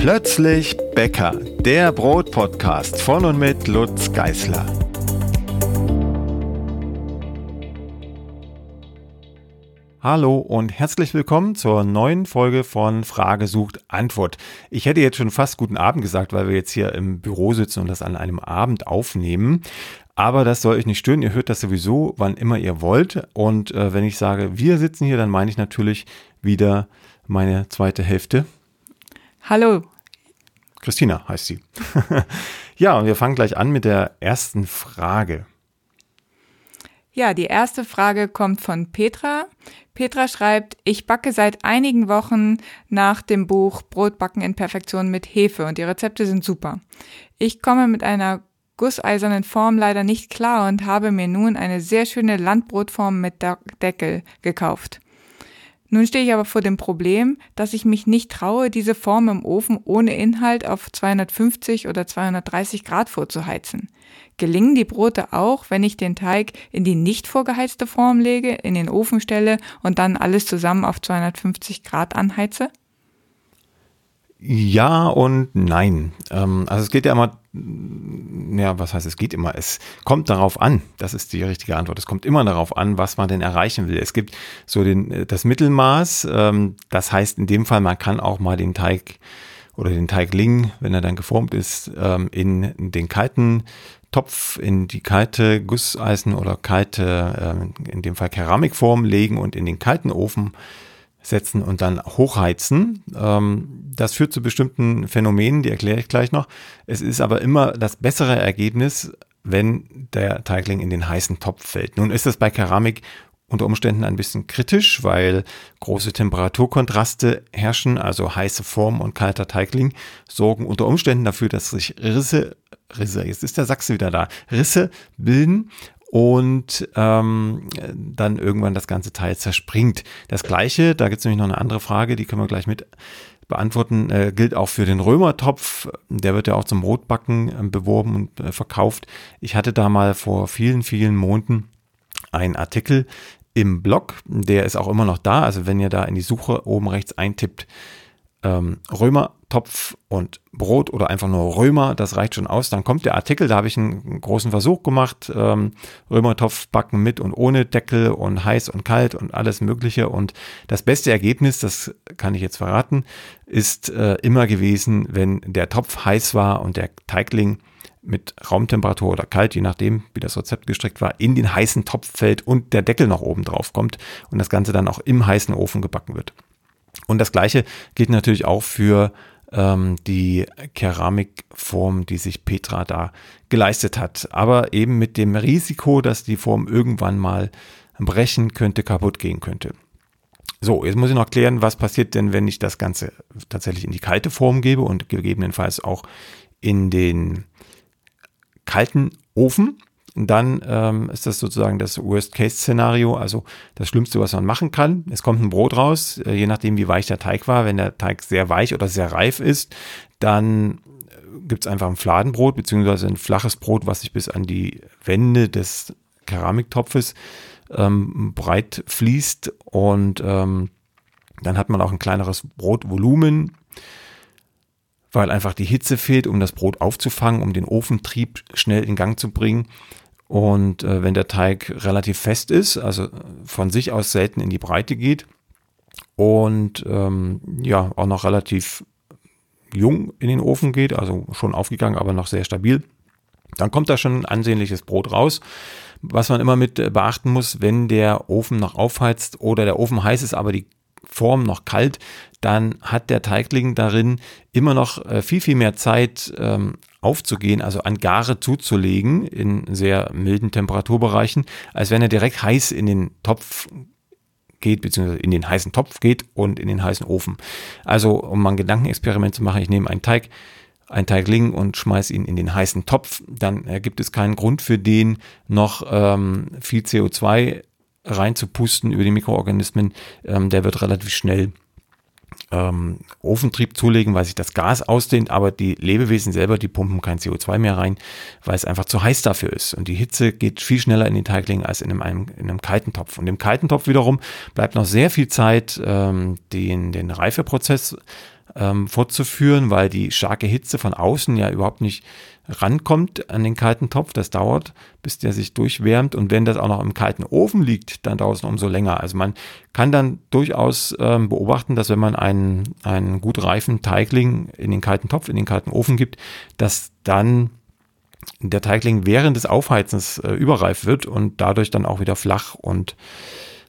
Plötzlich Bäcker, der Brotpodcast von und mit Lutz Geißler. Hallo und herzlich willkommen zur neuen Folge von Frage sucht Antwort. Ich hätte jetzt schon fast guten Abend gesagt, weil wir jetzt hier im Büro sitzen und das an einem Abend aufnehmen. Aber das soll euch nicht stören. Ihr hört das sowieso, wann immer ihr wollt. Und äh, wenn ich sage, wir sitzen hier, dann meine ich natürlich wieder meine zweite Hälfte. Hallo. Christina heißt sie. ja, und wir fangen gleich an mit der ersten Frage. Ja, die erste Frage kommt von Petra. Petra schreibt, ich backe seit einigen Wochen nach dem Buch Brotbacken in Perfektion mit Hefe und die Rezepte sind super. Ich komme mit einer gusseisernen Form leider nicht klar und habe mir nun eine sehr schöne Landbrotform mit Deckel gekauft. Nun stehe ich aber vor dem Problem, dass ich mich nicht traue, diese Form im Ofen ohne Inhalt auf 250 oder 230 Grad vorzuheizen. Gelingen die Brote auch, wenn ich den Teig in die nicht vorgeheizte Form lege, in den Ofen stelle und dann alles zusammen auf 250 Grad anheize? Ja und nein. Ähm, also es geht ja immer, ja, was heißt es geht immer? Es kommt darauf an. Das ist die richtige Antwort. Es kommt immer darauf an, was man denn erreichen will. Es gibt so den, das Mittelmaß. Ähm, das heißt in dem Fall, man kann auch mal den Teig oder den Teigling, wenn er dann geformt ist, ähm, in den kalten Topf, in die kalte Gusseisen oder kalte, in dem Fall Keramikform legen und in den kalten Ofen setzen und dann hochheizen. Ähm, das führt zu bestimmten Phänomenen, die erkläre ich gleich noch. Es ist aber immer das bessere Ergebnis, wenn der Teigling in den heißen Topf fällt. Nun ist das bei Keramik unter Umständen ein bisschen kritisch, weil große Temperaturkontraste herrschen, also heiße Form und kalter Teigling sorgen unter Umständen dafür, dass sich Risse, Risse, jetzt ist der Sachse wieder da, Risse bilden und ähm, dann irgendwann das ganze Teil zerspringt. Das gleiche, da gibt es nämlich noch eine andere Frage, die können wir gleich mit beantworten, äh, gilt auch für den Römertopf. Der wird ja auch zum Brotbacken äh, beworben und äh, verkauft. Ich hatte da mal vor vielen, vielen Monaten einen Artikel im Blog, der ist auch immer noch da. Also wenn ihr da in die Suche oben rechts eintippt, ähm, Römertopf und Brot oder einfach nur Römer, das reicht schon aus. Dann kommt der Artikel, da habe ich einen großen Versuch gemacht, ähm, Römertopf backen mit und ohne Deckel und heiß und kalt und alles Mögliche. Und das beste Ergebnis, das kann ich jetzt verraten, ist äh, immer gewesen, wenn der Topf heiß war und der Teigling mit Raumtemperatur oder kalt, je nachdem, wie das Rezept gestrickt war, in den heißen Topf fällt und der Deckel noch oben drauf kommt und das Ganze dann auch im heißen Ofen gebacken wird. Und das gleiche gilt natürlich auch für ähm, die Keramikform, die sich Petra da geleistet hat. Aber eben mit dem Risiko, dass die Form irgendwann mal brechen könnte, kaputt gehen könnte. So, jetzt muss ich noch klären, was passiert denn, wenn ich das Ganze tatsächlich in die kalte Form gebe und gegebenenfalls auch in den kalten Ofen dann ähm, ist das sozusagen das Worst-Case-Szenario, also das Schlimmste, was man machen kann. Es kommt ein Brot raus, äh, je nachdem, wie weich der Teig war. Wenn der Teig sehr weich oder sehr reif ist, dann äh, gibt es einfach ein Fladenbrot, beziehungsweise ein flaches Brot, was sich bis an die Wände des Keramiktopfes ähm, breit fließt und ähm, dann hat man auch ein kleineres Brotvolumen weil einfach die Hitze fehlt, um das Brot aufzufangen, um den Ofentrieb schnell in Gang zu bringen. Und äh, wenn der Teig relativ fest ist, also von sich aus selten in die Breite geht und ähm, ja auch noch relativ jung in den Ofen geht, also schon aufgegangen, aber noch sehr stabil, dann kommt da schon ein ansehnliches Brot raus. Was man immer mit beachten muss, wenn der Ofen noch aufheizt oder der Ofen heiß ist, aber die Form noch kalt, dann hat der Teigling darin immer noch äh, viel, viel mehr Zeit ähm, aufzugehen, also an Gare zuzulegen in sehr milden Temperaturbereichen, als wenn er direkt heiß in den Topf geht, beziehungsweise in den heißen Topf geht und in den heißen Ofen. Also, um mal ein Gedankenexperiment zu machen, ich nehme einen Teig, einen Teigling und schmeiße ihn in den heißen Topf, dann äh, gibt es keinen Grund für den noch ähm, viel CO2 reinzupusten über die Mikroorganismen, ähm, der wird relativ schnell ähm, Ofentrieb zulegen, weil sich das Gas ausdehnt, aber die Lebewesen selber, die pumpen kein CO2 mehr rein, weil es einfach zu heiß dafür ist. Und die Hitze geht viel schneller in den Teigling als in einem, in einem kalten Topf. Und im kalten Topf wiederum bleibt noch sehr viel Zeit, ähm, den, den Reifeprozess ähm, fortzuführen, weil die starke Hitze von außen ja überhaupt nicht rankommt an den kalten Topf. Das dauert, bis der sich durchwärmt. Und wenn das auch noch im kalten Ofen liegt, dann dauert es noch umso länger. Also man kann dann durchaus ähm, beobachten, dass wenn man einen, einen gut reifen Teigling in den kalten Topf, in den kalten Ofen gibt, dass dann der Teigling während des Aufheizens äh, überreif wird und dadurch dann auch wieder flach und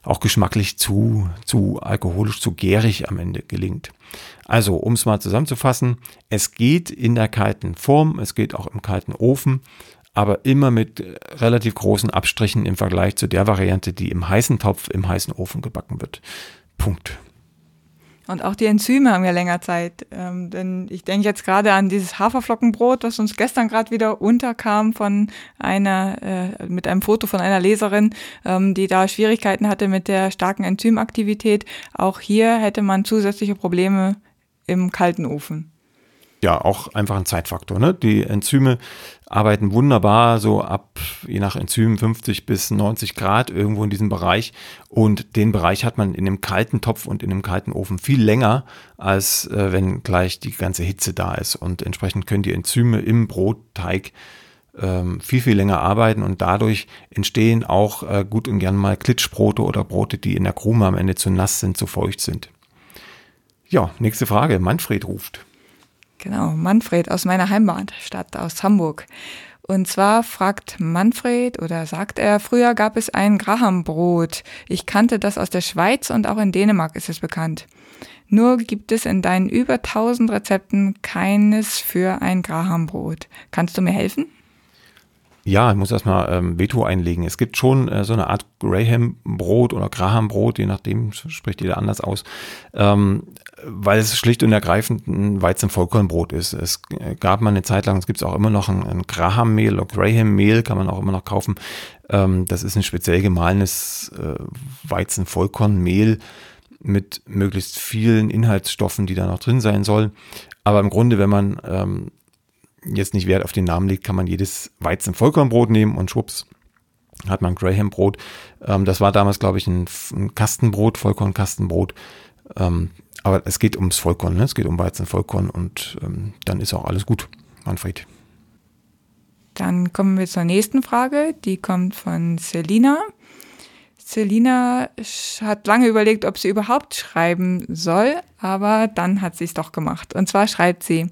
auch geschmacklich zu, zu alkoholisch, zu gärig am Ende gelingt. Also, um es mal zusammenzufassen, es geht in der kalten Form, es geht auch im kalten Ofen, aber immer mit relativ großen Abstrichen im Vergleich zu der Variante, die im heißen Topf, im heißen Ofen gebacken wird. Punkt. Und auch die Enzyme haben ja länger Zeit. Ähm, denn ich denke jetzt gerade an dieses Haferflockenbrot, das uns gestern gerade wieder unterkam von einer, äh, mit einem Foto von einer Leserin, ähm, die da Schwierigkeiten hatte mit der starken Enzymaktivität. Auch hier hätte man zusätzliche Probleme im kalten Ofen ja auch einfach ein Zeitfaktor. Ne? Die Enzyme arbeiten wunderbar so ab, je nach Enzym, 50 bis 90 Grad irgendwo in diesem Bereich. Und den Bereich hat man in dem kalten Topf und in dem kalten Ofen viel länger, als äh, wenn gleich die ganze Hitze da ist. Und entsprechend können die Enzyme im Brotteig ähm, viel, viel länger arbeiten und dadurch entstehen auch äh, gut und gern mal Klitschbrote oder Brote, die in der Krume am Ende zu nass sind, zu feucht sind. Ja, nächste Frage. Manfred ruft. Genau, Manfred aus meiner Heimatstadt, aus Hamburg. Und zwar fragt Manfred oder sagt er, früher gab es ein Grahambrot. Ich kannte das aus der Schweiz und auch in Dänemark ist es bekannt. Nur gibt es in deinen über 1000 Rezepten keines für ein Grahambrot. Kannst du mir helfen? Ja, ich muss erstmal ähm, Veto einlegen. Es gibt schon äh, so eine Art Graham-Brot oder Graham-Brot, je nachdem spricht jeder anders aus, ähm, weil es schlicht und ergreifend ein Weizen-Vollkornbrot ist. Es gab mal eine Zeit lang, es gibt auch immer noch ein, ein Graham-Mehl oder Graham-Mehl, kann man auch immer noch kaufen. Ähm, das ist ein speziell gemahlenes äh, Weizen-Vollkornmehl mit möglichst vielen Inhaltsstoffen, die da noch drin sein sollen. Aber im Grunde, wenn man ähm, jetzt nicht Wert auf den Namen legt, kann man jedes Weizen-Vollkornbrot nehmen und schwupps, hat man Graham-Brot. Ähm, das war damals, glaube ich, ein, ein Kastenbrot, Vollkorn-Kastenbrot. Ähm, aber es geht ums Vollkorn, ne? es geht um Weizen-Vollkorn und ähm, dann ist auch alles gut, Manfred. Dann kommen wir zur nächsten Frage, die kommt von Selina. Selina hat lange überlegt, ob sie überhaupt schreiben soll, aber dann hat sie es doch gemacht. Und zwar schreibt sie,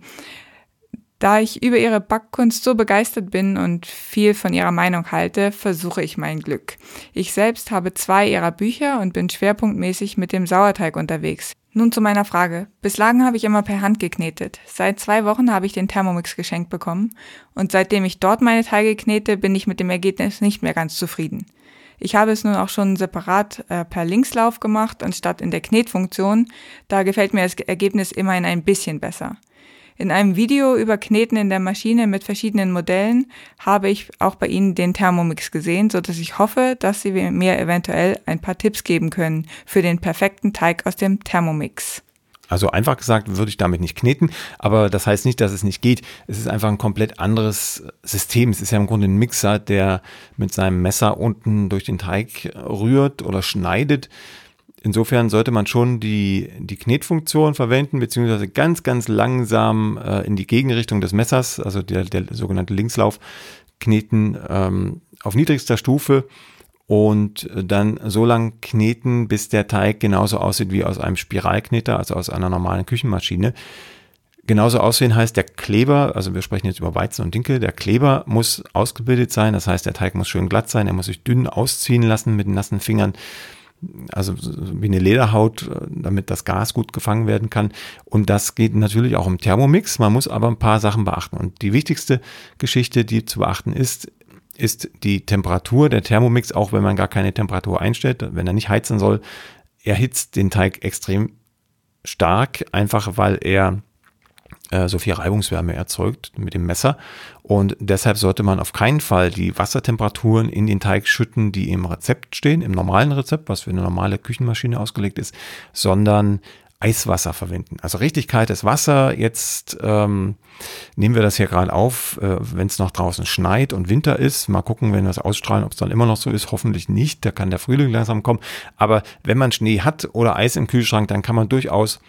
da ich über ihre Backkunst so begeistert bin und viel von ihrer Meinung halte, versuche ich mein Glück. Ich selbst habe zwei ihrer Bücher und bin schwerpunktmäßig mit dem Sauerteig unterwegs. Nun zu meiner Frage. Bislang habe ich immer per Hand geknetet. Seit zwei Wochen habe ich den Thermomix geschenkt bekommen und seitdem ich dort meine Teige knete, bin ich mit dem Ergebnis nicht mehr ganz zufrieden. Ich habe es nun auch schon separat äh, per Linkslauf gemacht, anstatt in der Knetfunktion. Da gefällt mir das Ergebnis immerhin ein bisschen besser. In einem Video über Kneten in der Maschine mit verschiedenen Modellen habe ich auch bei Ihnen den Thermomix gesehen, so dass ich hoffe, dass Sie mir eventuell ein paar Tipps geben können für den perfekten Teig aus dem Thermomix. Also einfach gesagt würde ich damit nicht kneten, aber das heißt nicht, dass es nicht geht. Es ist einfach ein komplett anderes System. Es ist ja im Grunde ein Mixer, der mit seinem Messer unten durch den Teig rührt oder schneidet. Insofern sollte man schon die, die Knetfunktion verwenden, beziehungsweise ganz, ganz langsam äh, in die Gegenrichtung des Messers, also der, der sogenannte Linkslauf, kneten ähm, auf niedrigster Stufe und dann so lang kneten, bis der Teig genauso aussieht wie aus einem Spiralkneter, also aus einer normalen Küchenmaschine. Genauso aussehen heißt der Kleber, also wir sprechen jetzt über Weizen und Dinkel, der Kleber muss ausgebildet sein, das heißt der Teig muss schön glatt sein, er muss sich dünn ausziehen lassen mit nassen Fingern also wie eine Lederhaut, äh, damit das Gas gut gefangen werden kann. Und das geht natürlich auch im Thermomix. Man muss aber ein paar Sachen beachten. Und die wichtigste Geschichte, die zu beachten ist, ist die Temperatur. Der Thermomix, auch wenn man gar keine Temperatur einstellt, wenn er nicht heizen soll, erhitzt den Teig extrem stark, einfach weil er äh, so viel Reibungswärme erzeugt mit dem Messer. Und deshalb sollte man auf keinen Fall die Wassertemperaturen in den Teig schütten, die im Rezept stehen, im normalen Rezept, was für eine normale Küchenmaschine ausgelegt ist, sondern Eiswasser verwenden. Also richtig kaltes Wasser. Jetzt ähm, nehmen wir das hier gerade auf, äh, wenn es noch draußen schneit und Winter ist. Mal gucken, wenn wir es ausstrahlen, ob es dann immer noch so ist. Hoffentlich nicht. Da kann der Frühling langsam kommen. Aber wenn man Schnee hat oder Eis im Kühlschrank, dann kann man durchaus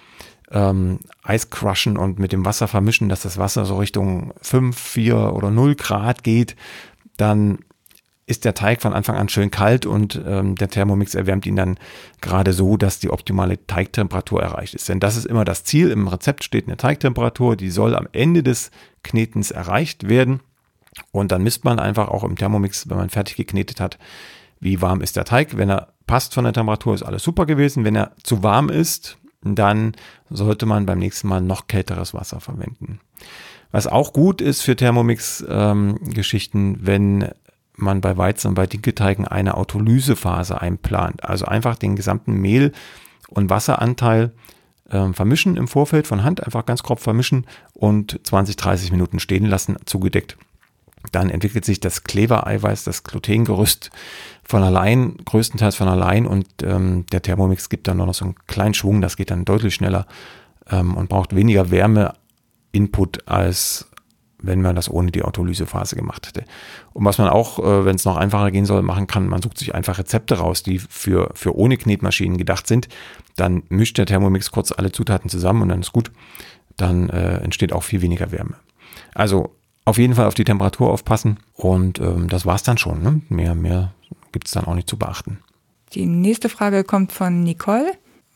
ähm, Eis crushen und mit dem Wasser vermischen, dass das Wasser so Richtung 5, 4 oder 0 Grad geht, dann ist der Teig von Anfang an schön kalt und ähm, der Thermomix erwärmt ihn dann gerade so, dass die optimale Teigtemperatur erreicht ist. Denn das ist immer das Ziel. Im Rezept steht eine Teigtemperatur, die soll am Ende des Knetens erreicht werden. Und dann misst man einfach auch im Thermomix, wenn man fertig geknetet hat, wie warm ist der Teig. Wenn er passt von der Temperatur, ist alles super gewesen. Wenn er zu warm ist, dann sollte man beim nächsten Mal noch kälteres Wasser verwenden. Was auch gut ist für Thermomix-Geschichten, ähm, wenn man bei Weizen und bei Dinkelteigen eine Autolysephase einplant. Also einfach den gesamten Mehl- und Wasseranteil äh, vermischen im Vorfeld von Hand, einfach ganz grob vermischen und 20, 30 Minuten stehen lassen, zugedeckt. Dann entwickelt sich das Klebereiweiß, das Glutengerüst von allein, größtenteils von allein und ähm, der Thermomix gibt dann noch so einen kleinen Schwung, das geht dann deutlich schneller ähm, und braucht weniger Wärme-Input als wenn man das ohne die Autolysephase gemacht hätte. Und was man auch, äh, wenn es noch einfacher gehen soll, machen kann, man sucht sich einfach Rezepte raus, die für, für ohne Knetmaschinen gedacht sind. Dann mischt der Thermomix kurz alle Zutaten zusammen und dann ist gut. Dann äh, entsteht auch viel weniger Wärme. Also auf jeden Fall auf die Temperatur aufpassen und ähm, das war's dann schon. Ne? Mehr, mehr gibt's dann auch nicht zu beachten. Die nächste Frage kommt von Nicole.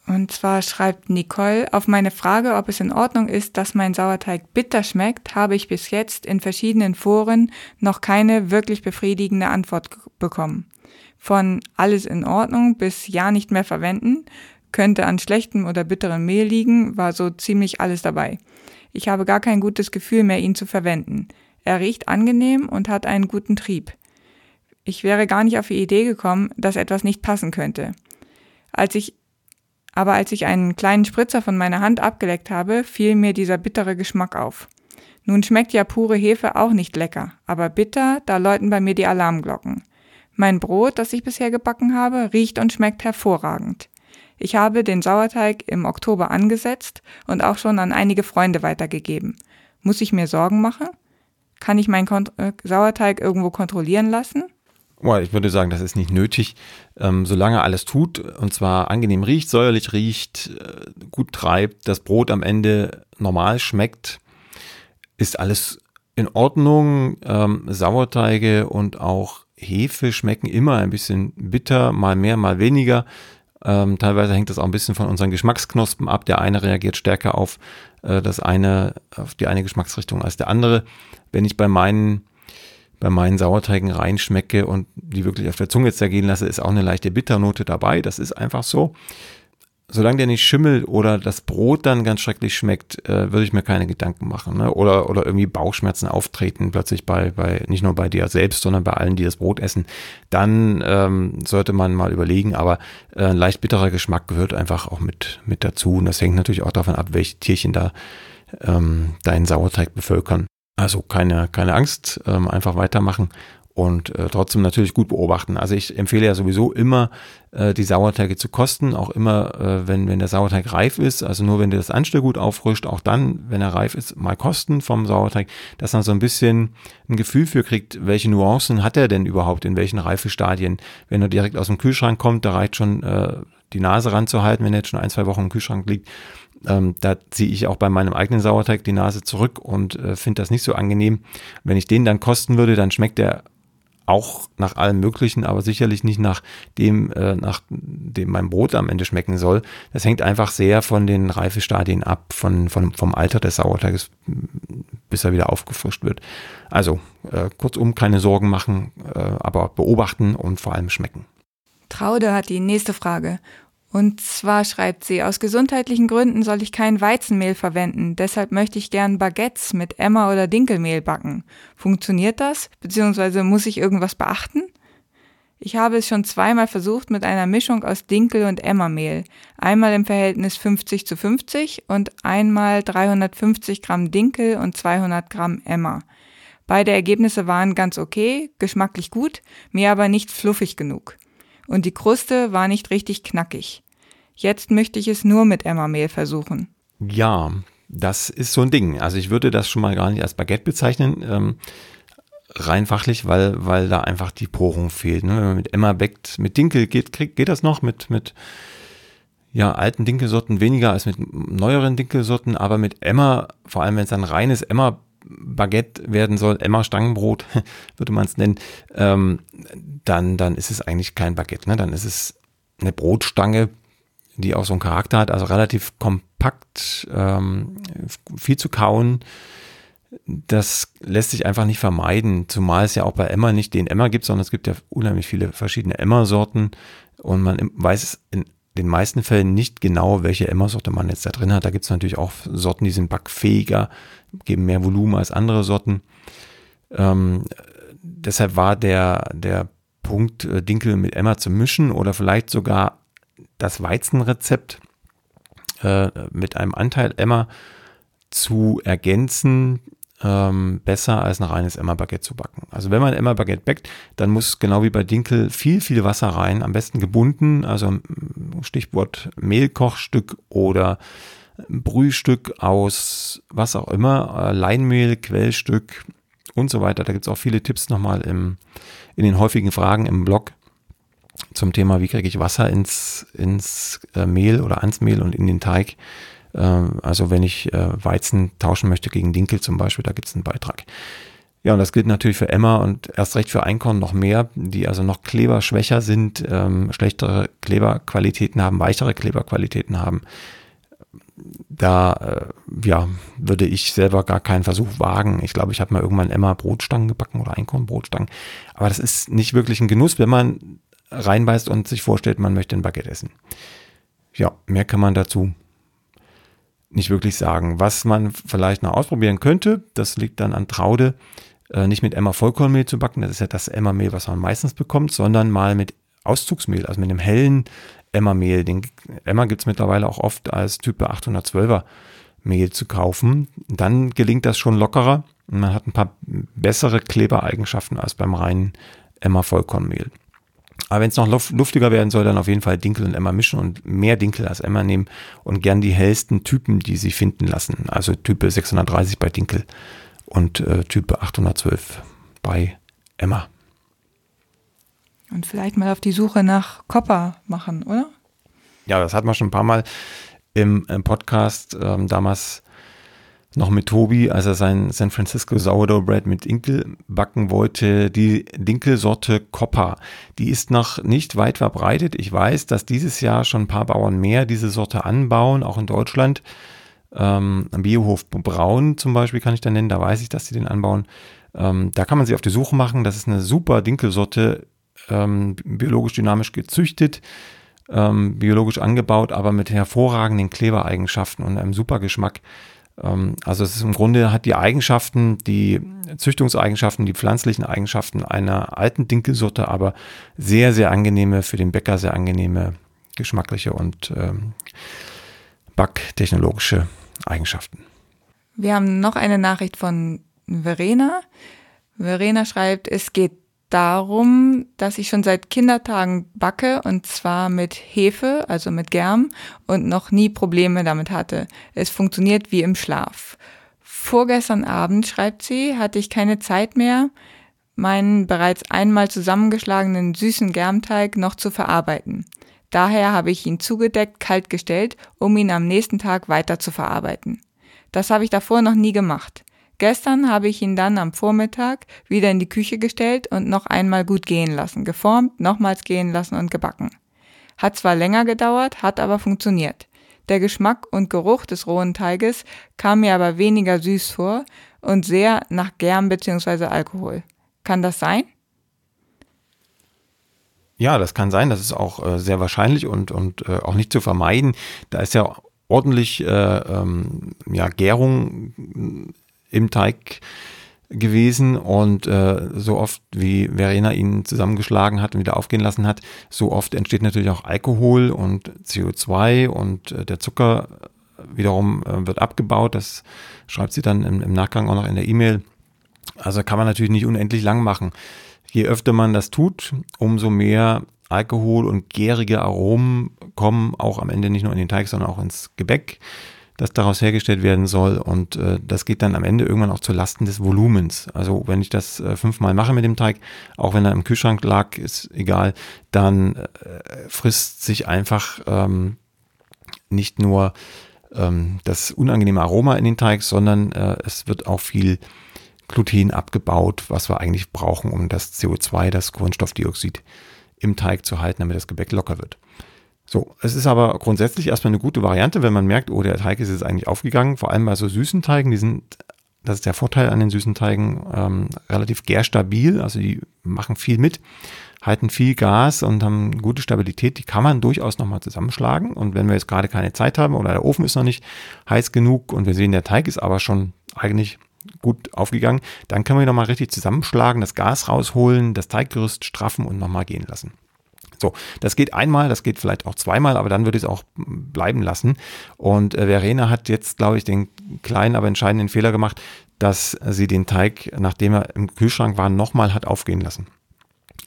Und zwar schreibt Nicole, auf meine Frage, ob es in Ordnung ist, dass mein Sauerteig bitter schmeckt, habe ich bis jetzt in verschiedenen Foren noch keine wirklich befriedigende Antwort bekommen. Von alles in Ordnung bis ja nicht mehr verwenden, könnte an schlechtem oder bitterem Mehl liegen, war so ziemlich alles dabei. Ich habe gar kein gutes Gefühl mehr, ihn zu verwenden. Er riecht angenehm und hat einen guten Trieb. Ich wäre gar nicht auf die Idee gekommen, dass etwas nicht passen könnte. Als ich aber als ich einen kleinen Spritzer von meiner Hand abgeleckt habe, fiel mir dieser bittere Geschmack auf. Nun schmeckt ja pure Hefe auch nicht lecker, aber bitter, da läuten bei mir die Alarmglocken. Mein Brot, das ich bisher gebacken habe, riecht und schmeckt hervorragend. Ich habe den Sauerteig im Oktober angesetzt und auch schon an einige Freunde weitergegeben. Muss ich mir Sorgen machen? Kann ich meinen Kont äh, Sauerteig irgendwo kontrollieren lassen? Oh, ich würde sagen, das ist nicht nötig. Ähm, solange alles tut, und zwar angenehm riecht, säuerlich riecht, äh, gut treibt, das Brot am Ende normal schmeckt, ist alles in Ordnung. Ähm, Sauerteige und auch Hefe schmecken immer ein bisschen bitter, mal mehr, mal weniger. Ähm, teilweise hängt das auch ein bisschen von unseren Geschmacksknospen ab. Der eine reagiert stärker auf äh, das eine, auf die eine Geschmacksrichtung als der andere. Wenn ich bei meinen bei meinen Sauerteigen reinschmecke und die wirklich auf der Zunge zergehen lasse, ist auch eine leichte Bitternote dabei. Das ist einfach so. Solange der nicht schimmelt oder das Brot dann ganz schrecklich schmeckt, äh, würde ich mir keine Gedanken machen. Ne? Oder, oder irgendwie Bauchschmerzen auftreten, plötzlich bei, bei, nicht nur bei dir selbst, sondern bei allen, die das Brot essen. Dann ähm, sollte man mal überlegen, aber äh, ein leicht bitterer Geschmack gehört einfach auch mit, mit dazu. Und das hängt natürlich auch davon ab, welche Tierchen da ähm, deinen Sauerteig bevölkern. Also keine, keine Angst, ähm, einfach weitermachen und äh, trotzdem natürlich gut beobachten. Also ich empfehle ja sowieso immer, äh, die Sauerteige zu kosten, auch immer, äh, wenn, wenn der Sauerteig reif ist, also nur wenn der das Anstell gut auffrischt, auch dann, wenn er reif ist, mal kosten vom Sauerteig, dass man so ein bisschen ein Gefühl für kriegt, welche Nuancen hat er denn überhaupt, in welchen Reifestadien. Wenn er direkt aus dem Kühlschrank kommt, da reicht schon äh, die Nase ranzuhalten, wenn er jetzt schon ein, zwei Wochen im Kühlschrank liegt, ähm, da ziehe ich auch bei meinem eigenen Sauerteig die Nase zurück und äh, finde das nicht so angenehm. Wenn ich den dann kosten würde, dann schmeckt der auch nach allem Möglichen, aber sicherlich nicht nach dem, äh, nach dem mein Brot am Ende schmecken soll. Das hängt einfach sehr von den Reifestadien ab, von, von, vom Alter des Sauerteiges, bis er wieder aufgefrischt wird. Also äh, kurzum, keine Sorgen machen, äh, aber beobachten und vor allem schmecken. Traude hat die nächste Frage. Und zwar schreibt sie, aus gesundheitlichen Gründen soll ich kein Weizenmehl verwenden, deshalb möchte ich gern Baguettes mit Emmer oder Dinkelmehl backen. Funktioniert das? Beziehungsweise muss ich irgendwas beachten? Ich habe es schon zweimal versucht mit einer Mischung aus Dinkel- und Emmermehl. Einmal im Verhältnis 50 zu 50 und einmal 350 Gramm Dinkel und 200 Gramm Emmer. Beide Ergebnisse waren ganz okay, geschmacklich gut, mir aber nicht fluffig genug. Und die Kruste war nicht richtig knackig. Jetzt möchte ich es nur mit Emmermehl versuchen. Ja, das ist so ein Ding. Also ich würde das schon mal gar nicht als Baguette bezeichnen. Ähm, rein fachlich, weil, weil da einfach die Porung fehlt. Ne? Wenn man mit Emma backt, mit Dinkel geht, krieg, geht das noch mit, mit, ja, alten Dinkelsorten weniger als mit neueren Dinkelsorten, aber mit Emmer, vor allem wenn es ein reines Emmer Baguette werden soll, Emma Stangenbrot, würde man es nennen, ähm, dann, dann ist es eigentlich kein Baguette. Ne? Dann ist es eine Brotstange, die auch so einen Charakter hat, also relativ kompakt, ähm, viel zu kauen. Das lässt sich einfach nicht vermeiden, zumal es ja auch bei Emma nicht den Emma gibt, sondern es gibt ja unheimlich viele verschiedene Emma-Sorten und man weiß in den meisten Fällen nicht genau, welche Emma-Sorte man jetzt da drin hat. Da gibt es natürlich auch Sorten, die sind backfähiger, geben mehr Volumen als andere Sorten. Ähm, deshalb war der, der Punkt, äh, Dinkel mit Emma zu mischen oder vielleicht sogar das Weizenrezept äh, mit einem Anteil Emma zu ergänzen, ähm, besser als ein reines Emma-Baguette zu backen. Also wenn man Emma-Baguette backt, dann muss genau wie bei Dinkel viel, viel Wasser rein, am besten gebunden, also Stichwort Mehlkochstück oder Brühstück aus was auch immer, äh, Leinmehl, Quellstück und so weiter. Da gibt es auch viele Tipps nochmal im, in den häufigen Fragen im Blog zum Thema, wie kriege ich Wasser ins, ins äh, Mehl oder ans Mehl und in den Teig. Ähm, also wenn ich äh, Weizen tauschen möchte gegen Dinkel zum Beispiel, da gibt es einen Beitrag. Ja, und das gilt natürlich für Emma und erst recht für Einkorn noch mehr, die also noch kleberschwächer sind, ähm, schlechtere Kleberqualitäten haben, weichere Kleberqualitäten haben. Da äh, ja, würde ich selber gar keinen Versuch wagen. Ich glaube, ich habe mal irgendwann Emma Brotstangen gebacken oder Einkornbrotstangen. Aber das ist nicht wirklich ein Genuss, wenn man reinbeißt und sich vorstellt, man möchte ein Baguette essen. Ja, mehr kann man dazu nicht wirklich sagen. Was man vielleicht noch ausprobieren könnte, das liegt dann an Traude, äh, nicht mit Emma Vollkornmehl zu backen, das ist ja das Emma-Mehl, was man meistens bekommt, sondern mal mit Auszugsmehl, also mit einem hellen Emma-Mehl. Den Emma gibt es mittlerweile auch oft als Type 812er Mehl zu kaufen. Dann gelingt das schon lockerer und man hat ein paar bessere Klebereigenschaften als beim reinen Emma Vollkornmehl. Aber wenn es noch luftiger werden soll, dann auf jeden Fall Dinkel und Emma mischen und mehr Dinkel als Emma nehmen und gern die hellsten Typen, die sich finden lassen. Also Type 630 bei Dinkel und äh, Type 812 bei Emma. Und vielleicht mal auf die Suche nach Copper machen, oder? Ja, das hat man schon ein paar Mal im, im Podcast ähm, damals noch mit Tobi, als er sein San Francisco Sourdough Bread mit Dinkel backen wollte, die Dinkelsorte Copper. Die ist noch nicht weit verbreitet. Ich weiß, dass dieses Jahr schon ein paar Bauern mehr diese Sorte anbauen, auch in Deutschland. Ähm, Biohof Braun zum Beispiel kann ich da nennen, da weiß ich, dass sie den anbauen. Ähm, da kann man sich auf die Suche machen. Das ist eine super Dinkelsorte, ähm, biologisch dynamisch gezüchtet, ähm, biologisch angebaut, aber mit hervorragenden Klebereigenschaften und einem super Geschmack. Ähm, also es ist im Grunde hat die Eigenschaften, die Züchtungseigenschaften, die pflanzlichen Eigenschaften einer alten Dinkelsorte, aber sehr, sehr angenehme, für den Bäcker sehr angenehme geschmackliche und ähm, backtechnologische Eigenschaften. Wir haben noch eine Nachricht von Verena. Verena schreibt, es geht darum, dass ich schon seit Kindertagen backe und zwar mit Hefe, also mit Germ und noch nie Probleme damit hatte. Es funktioniert wie im Schlaf. Vorgestern Abend, schreibt sie, hatte ich keine Zeit mehr, meinen bereits einmal zusammengeschlagenen süßen Germteig noch zu verarbeiten. Daher habe ich ihn zugedeckt kalt gestellt, um ihn am nächsten Tag weiter zu verarbeiten. Das habe ich davor noch nie gemacht. Gestern habe ich ihn dann am Vormittag wieder in die Küche gestellt und noch einmal gut gehen lassen, geformt, nochmals gehen lassen und gebacken. Hat zwar länger gedauert, hat aber funktioniert. Der Geschmack und Geruch des rohen Teiges kam mir aber weniger süß vor und sehr nach Germ bzw. Alkohol. Kann das sein? Ja, das kann sein. Das ist auch äh, sehr wahrscheinlich und, und äh, auch nicht zu vermeiden. Da ist ja ordentlich äh, ähm, ja, Gärung im Teig gewesen und äh, so oft wie Verena ihn zusammengeschlagen hat und wieder aufgehen lassen hat, so oft entsteht natürlich auch Alkohol und CO2 und äh, der Zucker wiederum äh, wird abgebaut. Das schreibt sie dann im, im Nachgang auch noch in der E-Mail. Also kann man natürlich nicht unendlich lang machen. Je öfter man das tut, umso mehr Alkohol und gärige Aromen kommen auch am Ende nicht nur in den Teig, sondern auch ins Gebäck das daraus hergestellt werden soll. Und äh, das geht dann am Ende irgendwann auch zu Lasten des Volumens. Also wenn ich das äh, fünfmal mache mit dem Teig, auch wenn er im Kühlschrank lag, ist egal, dann äh, frisst sich einfach ähm, nicht nur ähm, das unangenehme Aroma in den Teig, sondern äh, es wird auch viel Gluten abgebaut, was wir eigentlich brauchen, um das CO2, das Kohlenstoffdioxid im Teig zu halten, damit das Gebäck locker wird. So, es ist aber grundsätzlich erstmal eine gute Variante, wenn man merkt, oh, der Teig ist jetzt eigentlich aufgegangen, vor allem bei so süßen Teigen, die sind, das ist der Vorteil an den süßen Teigen, ähm, relativ gärstabil, also die machen viel mit, halten viel Gas und haben gute Stabilität, die kann man durchaus nochmal zusammenschlagen und wenn wir jetzt gerade keine Zeit haben oder der Ofen ist noch nicht heiß genug und wir sehen, der Teig ist aber schon eigentlich gut aufgegangen, dann können wir nochmal richtig zusammenschlagen, das Gas rausholen, das Teiggerüst straffen und nochmal gehen lassen. So, das geht einmal, das geht vielleicht auch zweimal, aber dann würde ich es auch bleiben lassen. Und äh, Verena hat jetzt, glaube ich, den kleinen, aber entscheidenden Fehler gemacht, dass sie den Teig, nachdem er im Kühlschrank war, nochmal hat aufgehen lassen.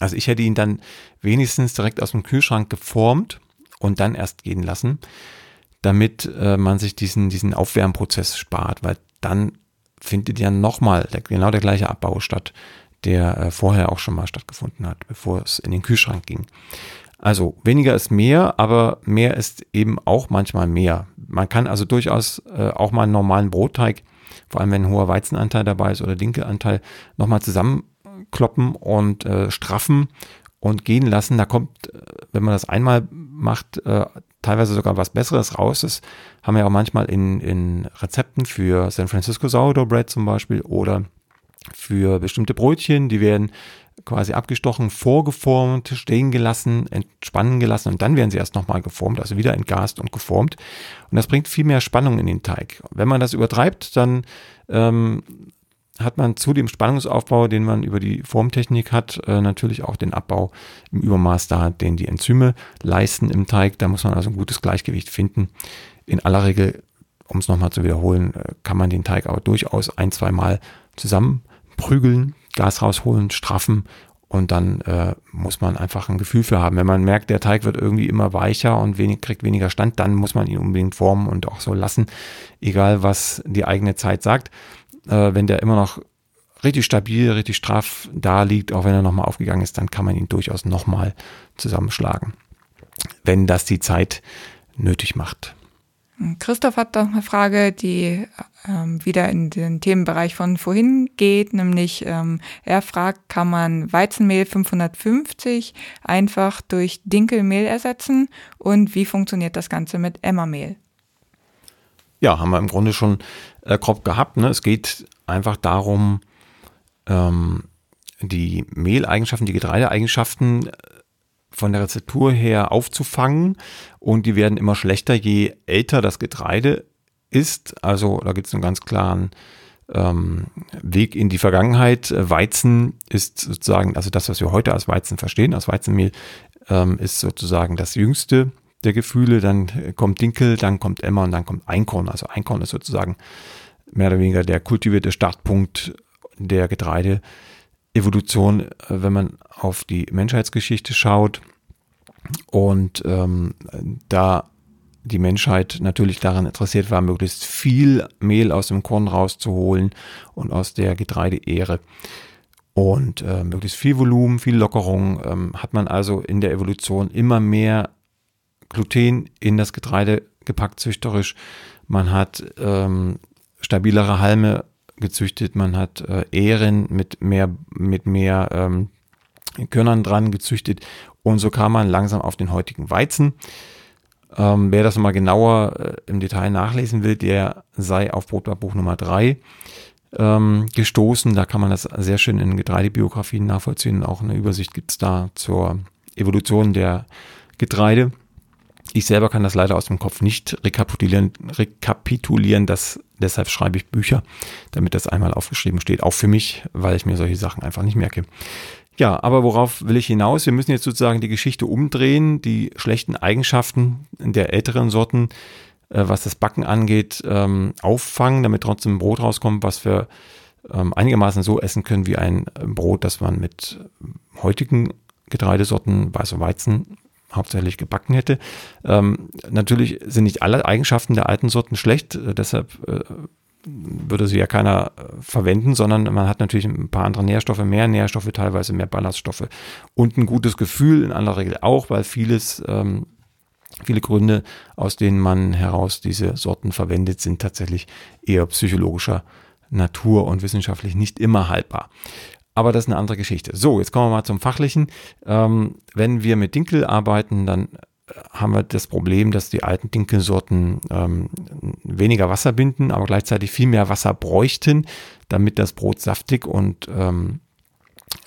Also ich hätte ihn dann wenigstens direkt aus dem Kühlschrank geformt und dann erst gehen lassen, damit äh, man sich diesen, diesen Aufwärmprozess spart, weil dann findet ja nochmal genau der gleiche Abbau statt der äh, vorher auch schon mal stattgefunden hat, bevor es in den Kühlschrank ging. Also weniger ist mehr, aber mehr ist eben auch manchmal mehr. Man kann also durchaus äh, auch mal einen normalen Brotteig, vor allem wenn ein hoher Weizenanteil dabei ist oder Dinkelanteil, nochmal zusammenkloppen und äh, straffen und gehen lassen. Da kommt, äh, wenn man das einmal macht, äh, teilweise sogar was Besseres raus. Das haben wir auch manchmal in, in Rezepten für San Francisco Sourdough Bread zum Beispiel oder für bestimmte Brötchen, die werden quasi abgestochen, vorgeformt, stehen gelassen, entspannen gelassen und dann werden sie erst nochmal geformt, also wieder entgast und geformt. Und das bringt viel mehr Spannung in den Teig. Wenn man das übertreibt, dann ähm, hat man zu dem Spannungsaufbau, den man über die Formtechnik hat, äh, natürlich auch den Abbau im Übermaß da, den die Enzyme leisten im Teig. Da muss man also ein gutes Gleichgewicht finden. In aller Regel, um es nochmal zu wiederholen, äh, kann man den Teig aber durchaus ein, zwei Mal zusammen prügeln, Gas rausholen, straffen und dann äh, muss man einfach ein Gefühl für haben. Wenn man merkt, der Teig wird irgendwie immer weicher und wenig, kriegt weniger Stand, dann muss man ihn unbedingt formen und auch so lassen, egal was die eigene Zeit sagt. Äh, wenn der immer noch richtig stabil, richtig straff da liegt, auch wenn er nochmal aufgegangen ist, dann kann man ihn durchaus nochmal zusammenschlagen, wenn das die Zeit nötig macht. Christoph hat noch eine Frage, die ähm, wieder in den Themenbereich von vorhin geht, nämlich ähm, er fragt, kann man Weizenmehl 550 einfach durch Dinkelmehl ersetzen und wie funktioniert das Ganze mit Emmermehl? Ja, haben wir im Grunde schon äh, grob gehabt. Ne? Es geht einfach darum, ähm, die Mehleigenschaften, die Getreideeigenschaften von der Rezeptur her aufzufangen und die werden immer schlechter, je älter das Getreide ist. Also da gibt es einen ganz klaren ähm, Weg in die Vergangenheit. Weizen ist sozusagen, also das, was wir heute als Weizen verstehen, als Weizenmehl, ähm, ist sozusagen das jüngste der Gefühle. Dann kommt Dinkel, dann kommt Emmer und dann kommt Einkorn. Also Einkorn ist sozusagen mehr oder weniger der kultivierte Startpunkt der Getreide. Evolution, äh, wenn man auf die Menschheitsgeschichte schaut und ähm, da die Menschheit natürlich daran interessiert war, möglichst viel Mehl aus dem Korn rauszuholen und aus der Getreideehre. Und äh, möglichst viel Volumen, viel Lockerung ähm, hat man also in der Evolution immer mehr Gluten in das Getreide gepackt, züchterisch. Man hat ähm, stabilere Halme gezüchtet, man hat äh, Ähren mit mehr, mit mehr ähm, Körnern dran gezüchtet und so kam man langsam auf den heutigen Weizen. Ähm, wer das nochmal genauer äh, im Detail nachlesen will, der sei auf Brotbackbuch Nummer 3 ähm, gestoßen. Da kann man das sehr schön in Getreidebiografien nachvollziehen. Auch eine Übersicht gibt es da zur Evolution der Getreide. Ich selber kann das leider aus dem Kopf nicht rekapitulieren, rekapitulieren das, deshalb schreibe ich Bücher, damit das einmal aufgeschrieben steht. Auch für mich, weil ich mir solche Sachen einfach nicht merke. Ja, aber worauf will ich hinaus? Wir müssen jetzt sozusagen die Geschichte umdrehen, die schlechten Eigenschaften der älteren Sorten, äh, was das Backen angeht, ähm, auffangen, damit trotzdem Brot rauskommt, was wir ähm, einigermaßen so essen können wie ein Brot, das man mit heutigen Getreidesorten, Weiß und Weizen hauptsächlich gebacken hätte. Ähm, natürlich sind nicht alle Eigenschaften der alten Sorten schlecht, äh, deshalb äh, würde sie ja keiner äh, verwenden, sondern man hat natürlich ein paar andere Nährstoffe, mehr Nährstoffe, teilweise mehr Ballaststoffe und ein gutes Gefühl in aller Regel auch, weil vieles ähm, Viele Gründe, aus denen man heraus diese Sorten verwendet, sind tatsächlich eher psychologischer Natur und wissenschaftlich nicht immer haltbar. Aber das ist eine andere Geschichte. So, jetzt kommen wir mal zum Fachlichen. Ähm, wenn wir mit Dinkel arbeiten, dann äh, haben wir das Problem, dass die alten Dinkelsorten ähm, weniger Wasser binden, aber gleichzeitig viel mehr Wasser bräuchten, damit das Brot saftig und ähm,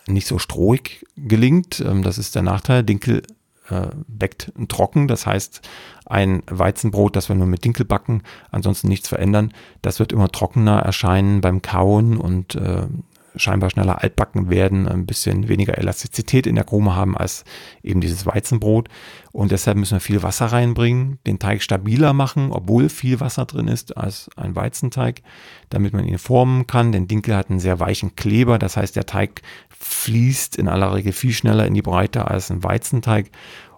nicht so strohig gelingt. Ähm, das ist der Nachteil. Dinkel äh, backt trocken, das heißt, ein Weizenbrot, das wir nur mit Dinkel backen, ansonsten nichts verändern, das wird immer trockener erscheinen beim Kauen und äh, scheinbar schneller altbacken werden, ein bisschen weniger Elastizität in der Krume haben als eben dieses Weizenbrot. Und deshalb müssen wir viel Wasser reinbringen, den Teig stabiler machen, obwohl viel Wasser drin ist als ein Weizenteig, damit man ihn formen kann. Denn Dinkel hat einen sehr weichen Kleber, das heißt, der Teig fließt in aller Regel viel schneller in die Breite als ein Weizenteig.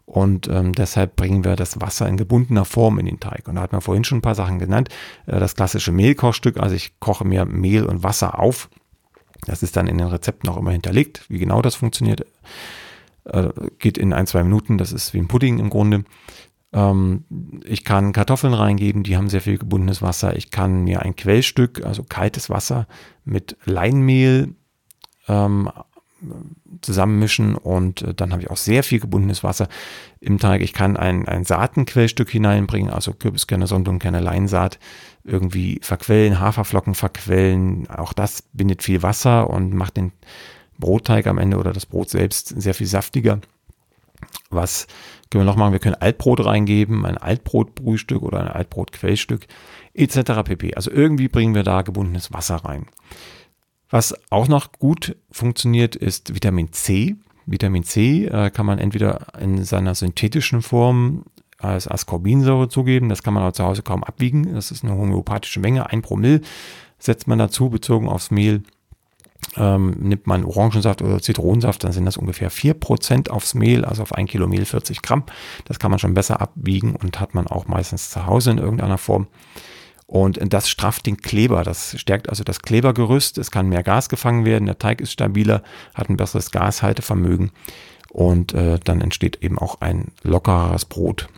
Und ähm, deshalb bringen wir das Wasser in gebundener Form in den Teig. Und da hat man vorhin schon ein paar Sachen genannt. Äh, das klassische Mehlkochstück, also ich koche mir Mehl und Wasser auf das ist dann in den Rezepten auch immer hinterlegt, wie genau das funktioniert. Äh, geht in ein, zwei Minuten, das ist wie ein Pudding im Grunde. Ähm, ich kann Kartoffeln reingeben, die haben sehr viel gebundenes Wasser. Ich kann mir ein Quellstück, also kaltes Wasser mit Leinmehl ähm, zusammenmischen und äh, dann habe ich auch sehr viel gebundenes Wasser im Teig. Ich kann ein, ein Saatenquellstück hineinbringen, also Kürbiskerne, Sondumkerne, Leinsaat irgendwie verquellen, Haferflocken verquellen. Auch das bindet viel Wasser und macht den Brotteig am Ende oder das Brot selbst sehr viel saftiger. Was können wir noch machen? Wir können Altbrot reingeben, ein Altbrotbrühstück oder ein Altbrotquellstück etc. pp. Also irgendwie bringen wir da gebundenes Wasser rein. Was auch noch gut funktioniert, ist Vitamin C. Vitamin C äh, kann man entweder in seiner synthetischen Form als Ascorbinsäure zugeben. Das kann man aber zu Hause kaum abwiegen. Das ist eine homöopathische Menge. Ein Promille setzt man dazu, bezogen aufs Mehl. Ähm, nimmt man Orangensaft oder Zitronensaft, dann sind das ungefähr 4% aufs Mehl, also auf ein Kilo Mehl 40 Gramm. Das kann man schon besser abwiegen und hat man auch meistens zu Hause in irgendeiner Form. Und das strafft den Kleber. Das stärkt also das Klebergerüst. Es kann mehr Gas gefangen werden. Der Teig ist stabiler, hat ein besseres Gashaltevermögen. Und äh, dann entsteht eben auch ein lockeres Brot,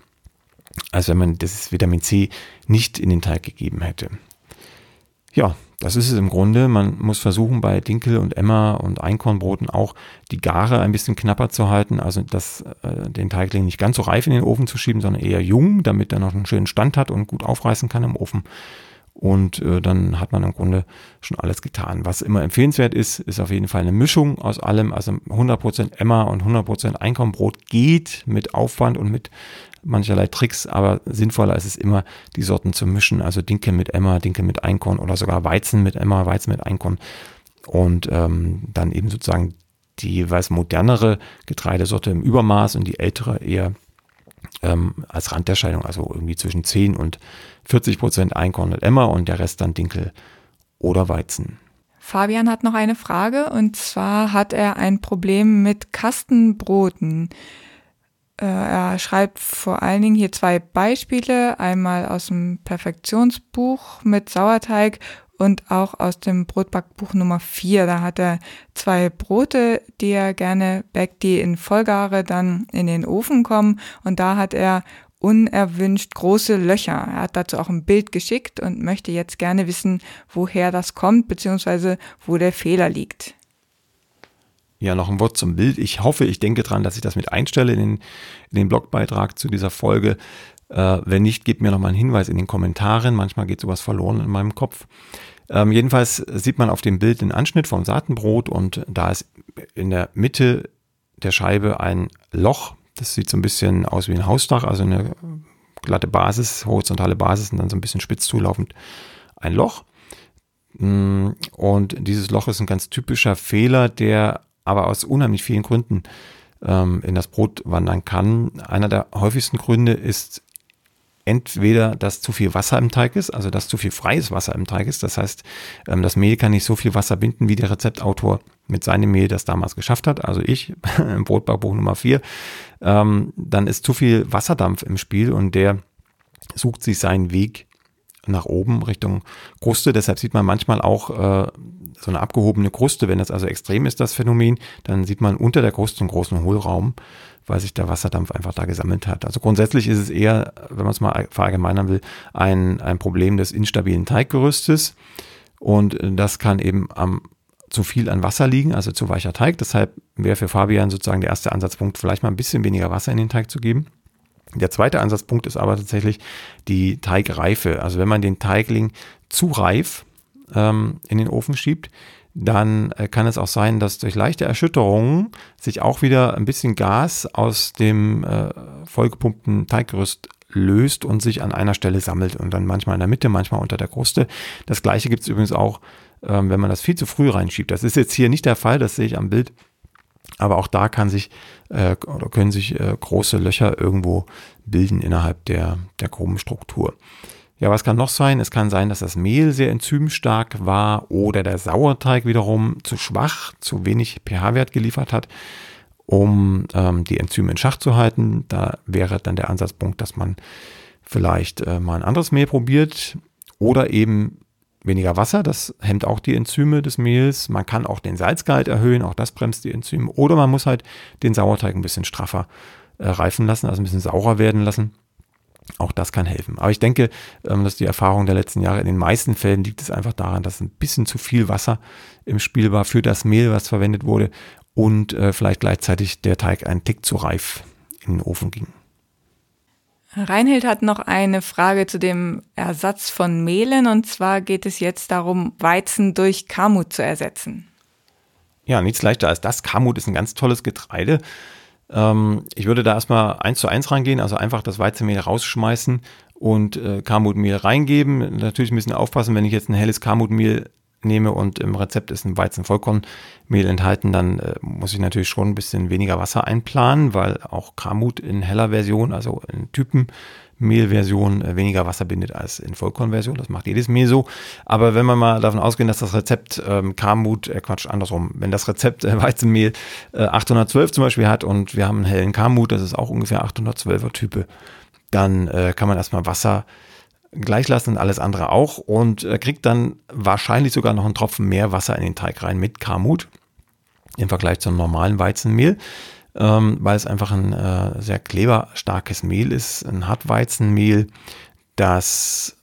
als wenn man das Vitamin C nicht in den Teig gegeben hätte. Ja, das ist es im Grunde. Man muss versuchen, bei Dinkel und Emmer und Einkornbroten auch die Gare ein bisschen knapper zu halten. Also das, äh, den Teigling nicht ganz so reif in den Ofen zu schieben, sondern eher jung, damit er noch einen schönen Stand hat und gut aufreißen kann im Ofen. Und äh, dann hat man im Grunde schon alles getan. Was immer empfehlenswert ist, ist auf jeden Fall eine Mischung aus allem. Also 100% Emmer und 100% Einkornbrot geht mit Aufwand und mit mancherlei Tricks, aber sinnvoller ist es immer, die Sorten zu mischen. Also Dinkel mit Emma, Dinkel mit Einkorn oder sogar Weizen mit Emma, Weizen mit Einkorn. Und ähm, dann eben sozusagen die jeweils modernere Getreidesorte im Übermaß und die ältere eher ähm, als Randerscheinung, also irgendwie zwischen 10 und 40 Prozent Einkorn und Emma und der Rest dann Dinkel oder Weizen. Fabian hat noch eine Frage und zwar hat er ein Problem mit Kastenbroten. Äh, er schreibt vor allen Dingen hier zwei Beispiele, einmal aus dem Perfektionsbuch mit Sauerteig und auch aus dem Brotbackbuch Nummer 4. Da hat er zwei Brote, die er gerne backt, die in Vollgare dann in den Ofen kommen. Und da hat er unerwünscht große Löcher. Er hat dazu auch ein Bild geschickt und möchte jetzt gerne wissen, woher das kommt, beziehungsweise wo der Fehler liegt. Ja, noch ein Wort zum Bild. Ich hoffe, ich denke dran, dass ich das mit einstelle in den, in den Blogbeitrag zu dieser Folge. Äh, wenn nicht, gebt mir noch mal einen Hinweis in den Kommentaren. Manchmal geht sowas verloren in meinem Kopf. Ähm, jedenfalls sieht man auf dem Bild den Anschnitt vom Saatenbrot und da ist in der Mitte der Scheibe ein Loch. Das sieht so ein bisschen aus wie ein Hausdach, also eine glatte Basis, horizontale Basis und dann so ein bisschen spitz zulaufend ein Loch. Mm, und dieses Loch ist ein ganz typischer Fehler, der aber aus unheimlich vielen Gründen ähm, in das Brot wandern kann. Einer der häufigsten Gründe ist entweder, dass zu viel Wasser im Teig ist, also dass zu viel freies Wasser im Teig ist. Das heißt, ähm, das Mehl kann nicht so viel Wasser binden, wie der Rezeptautor mit seinem Mehl das damals geschafft hat, also ich im Brotbackbuch Nummer 4. Ähm, dann ist zu viel Wasserdampf im Spiel und der sucht sich seinen Weg nach oben Richtung Kruste. Deshalb sieht man manchmal auch äh, so eine abgehobene Kruste. Wenn das also extrem ist, das Phänomen, dann sieht man unter der Kruste einen großen Hohlraum, weil sich der Wasserdampf einfach da gesammelt hat. Also grundsätzlich ist es eher, wenn man es mal verallgemeinern will, ein, ein Problem des instabilen Teiggerüstes. Und das kann eben am zu viel an Wasser liegen, also zu weicher Teig. Deshalb wäre für Fabian sozusagen der erste Ansatzpunkt, vielleicht mal ein bisschen weniger Wasser in den Teig zu geben. Der zweite Ansatzpunkt ist aber tatsächlich die Teigreife. Also wenn man den Teigling zu reif ähm, in den Ofen schiebt, dann äh, kann es auch sein, dass durch leichte Erschütterungen sich auch wieder ein bisschen Gas aus dem äh, vollgepumpten Teiggerüst löst und sich an einer Stelle sammelt und dann manchmal in der Mitte, manchmal unter der Kruste. Das gleiche gibt es übrigens auch, ähm, wenn man das viel zu früh reinschiebt. Das ist jetzt hier nicht der Fall, das sehe ich am Bild. Aber auch da kann sich äh, oder können sich äh, große Löcher irgendwo bilden innerhalb der, der groben Struktur. Ja, was kann noch sein? Es kann sein, dass das Mehl sehr enzymstark war oder der Sauerteig wiederum zu schwach, zu wenig pH-Wert geliefert hat, um ähm, die Enzyme in Schach zu halten. Da wäre dann der Ansatzpunkt, dass man vielleicht äh, mal ein anderes Mehl probiert oder eben weniger Wasser, das hemmt auch die Enzyme des Mehls. Man kann auch den Salzgehalt erhöhen, auch das bremst die Enzyme. Oder man muss halt den Sauerteig ein bisschen straffer äh, reifen lassen, also ein bisschen saurer werden lassen. Auch das kann helfen. Aber ich denke, ähm, dass die Erfahrung der letzten Jahre in den meisten Fällen liegt es einfach daran, dass ein bisschen zu viel Wasser im Spiel war für das Mehl, was verwendet wurde und äh, vielleicht gleichzeitig der Teig einen Tick zu reif in den Ofen ging. Reinhild hat noch eine Frage zu dem Ersatz von Mehlen und zwar geht es jetzt darum, Weizen durch Kamut zu ersetzen. Ja, nichts leichter als das. Kamut ist ein ganz tolles Getreide. Ähm, ich würde da erstmal eins zu eins rangehen, also einfach das Weizenmehl rausschmeißen und äh, Kamutmehl reingeben. Natürlich ein bisschen aufpassen, wenn ich jetzt ein helles Kamutmehl nehme und im Rezept ist ein Weizenvollkornmehl enthalten, dann äh, muss ich natürlich schon ein bisschen weniger Wasser einplanen, weil auch Kamut in heller Version, also in Typenmehlversion, äh, weniger Wasser bindet als in Vollkornversion. Das macht jedes Mehl so. Aber wenn wir mal davon ausgehen, dass das Rezept ähm, Kamut, äh, Quatsch, andersrum, wenn das Rezept äh, Weizenmehl äh, 812 zum Beispiel hat und wir haben einen hellen Kamut, das ist auch ungefähr 812er Type, dann äh, kann man erstmal Wasser gleich lassen und alles andere auch und äh, kriegt dann wahrscheinlich sogar noch einen Tropfen mehr Wasser in den Teig rein mit Kamut im Vergleich zum normalen Weizenmehl, ähm, weil es einfach ein äh, sehr kleberstarkes Mehl ist, ein Hartweizenmehl, das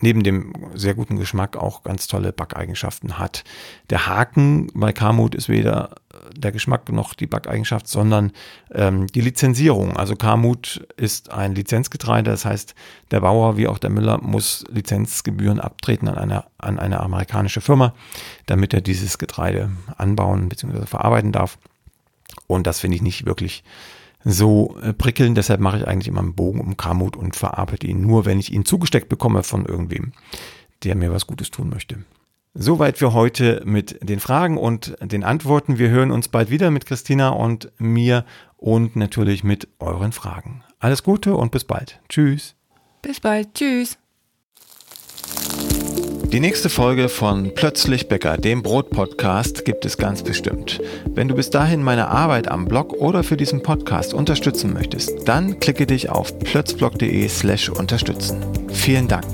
neben dem sehr guten Geschmack auch ganz tolle Backeigenschaften hat. Der Haken bei Kamut ist weder der Geschmack noch die Backeigenschaft, sondern ähm, die Lizenzierung. Also Kamut ist ein Lizenzgetreide, das heißt, der Bauer wie auch der Müller muss Lizenzgebühren abtreten an eine, an eine amerikanische Firma, damit er dieses Getreide anbauen bzw. verarbeiten darf. Und das finde ich nicht wirklich so äh, prickeln. Deshalb mache ich eigentlich immer einen Bogen um Kamut und verarbeite ihn nur, wenn ich ihn zugesteckt bekomme von irgendwem, der mir was Gutes tun möchte. Soweit für heute mit den Fragen und den Antworten. Wir hören uns bald wieder mit Christina und mir und natürlich mit euren Fragen. Alles Gute und bis bald. Tschüss. Bis bald. Tschüss. Die nächste Folge von Plötzlich Bäcker, dem Brot-Podcast, gibt es ganz bestimmt. Wenn du bis dahin meine Arbeit am Blog oder für diesen Podcast unterstützen möchtest, dann klicke dich auf plötzblog.de slash unterstützen. Vielen Dank.